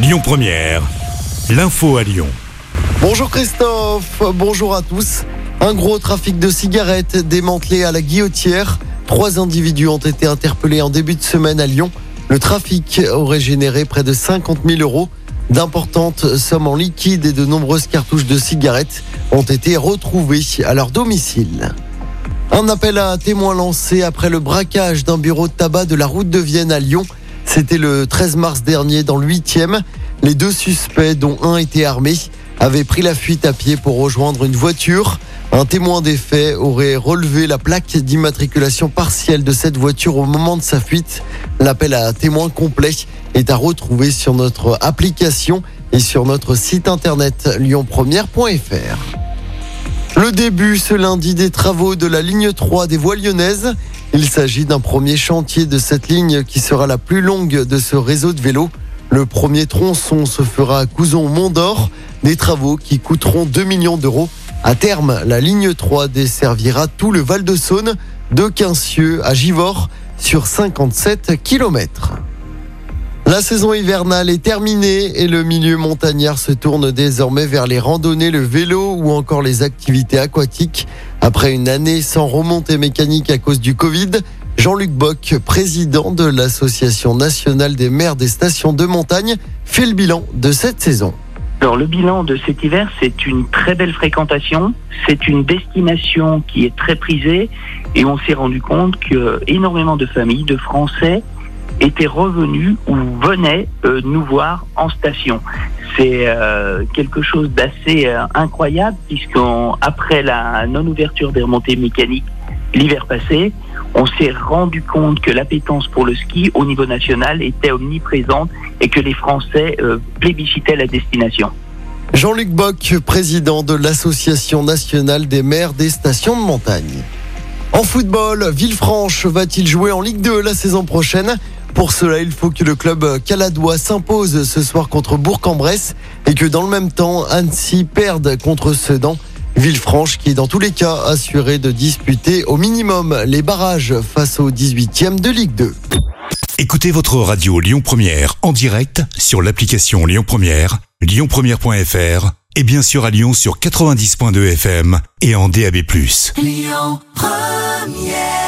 Lyon Première, l'info à Lyon. Bonjour Christophe, bonjour à tous. Un gros trafic de cigarettes démantelé à la guillotière. Trois individus ont été interpellés en début de semaine à Lyon. Le trafic aurait généré près de 50 000 euros. D'importantes sommes en liquide et de nombreuses cartouches de cigarettes ont été retrouvées à leur domicile. Un appel à témoins lancé après le braquage d'un bureau de tabac de la route de Vienne à Lyon. C'était le 13 mars dernier dans le 8e. Les deux suspects, dont un était armé, avaient pris la fuite à pied pour rejoindre une voiture. Un témoin des faits aurait relevé la plaque d'immatriculation partielle de cette voiture au moment de sa fuite. L'appel à témoins complet est à retrouver sur notre application et sur notre site internet lyonpremière.fr. Le début ce lundi des travaux de la ligne 3 des voies lyonnaises. Il s'agit d'un premier chantier de cette ligne qui sera la plus longue de ce réseau de vélos. Le premier tronçon se fera à Couzon-Mont-d'Or. Des travaux qui coûteront 2 millions d'euros. À terme, la ligne 3 desservira tout le Val-de-Saône de Quincieux à Givors sur 57 kilomètres. La saison hivernale est terminée et le milieu montagnard se tourne désormais vers les randonnées, le vélo ou encore les activités aquatiques. Après une année sans remontée mécanique à cause du Covid, Jean-Luc Bock, président de l'Association nationale des maires des stations de montagne, fait le bilan de cette saison. Alors le bilan de cet hiver, c'est une très belle fréquentation, c'est une destination qui est très prisée et on s'est rendu compte que énormément de familles, de Français étaient revenus ou venaient euh, nous voir en station. C'est euh, quelque chose d'assez euh, incroyable puisqu'après la non-ouverture des remontées mécaniques l'hiver passé, on s'est rendu compte que l'appétence pour le ski au niveau national était omniprésente et que les Français plébiscitaient la destination. Jean-Luc Bock, président de l'Association nationale des maires des stations de montagne. En football, Villefranche va-t-il jouer en Ligue 2 la saison prochaine? Pour cela, il faut que le club caladois s'impose ce soir contre Bourg-en-Bresse et que dans le même temps, Annecy perde contre Sedan. Villefranche qui est dans tous les cas assuré de disputer au minimum les barrages face au 18e de Ligue 2. Écoutez votre radio Lyon Première en direct sur l'application Lyon Première, lyonpremière.fr et bien sûr à Lyon sur 90.2 FM et en DAB+. Lyon Première